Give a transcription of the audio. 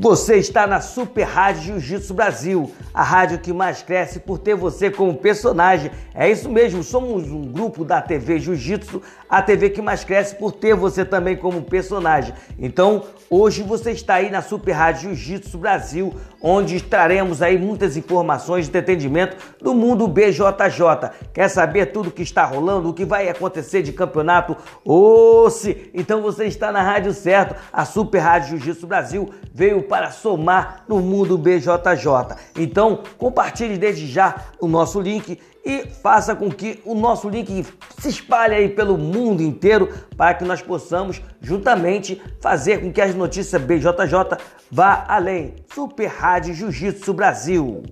Você está na Super Rádio Jiu-Jitsu Brasil, a rádio que mais cresce por ter você como personagem. É isso mesmo, somos um grupo da TV Jiu-Jitsu, a TV que mais cresce por ter você também como personagem. Então, hoje você está aí na Super Rádio Jiu-Jitsu Brasil, onde traremos aí muitas informações de atendimento do mundo BJJ. Quer saber tudo o que está rolando, o que vai acontecer de campeonato? Ou se então você está na rádio certo, a Super Rádio Jiu-Jitsu Brasil veio para somar no mundo BJJ. Então, compartilhe desde já o nosso link e faça com que o nosso link se espalhe aí pelo mundo inteiro para que nós possamos juntamente fazer com que as notícias BJJ vá além. Super Rádio Jiu-Jitsu Brasil.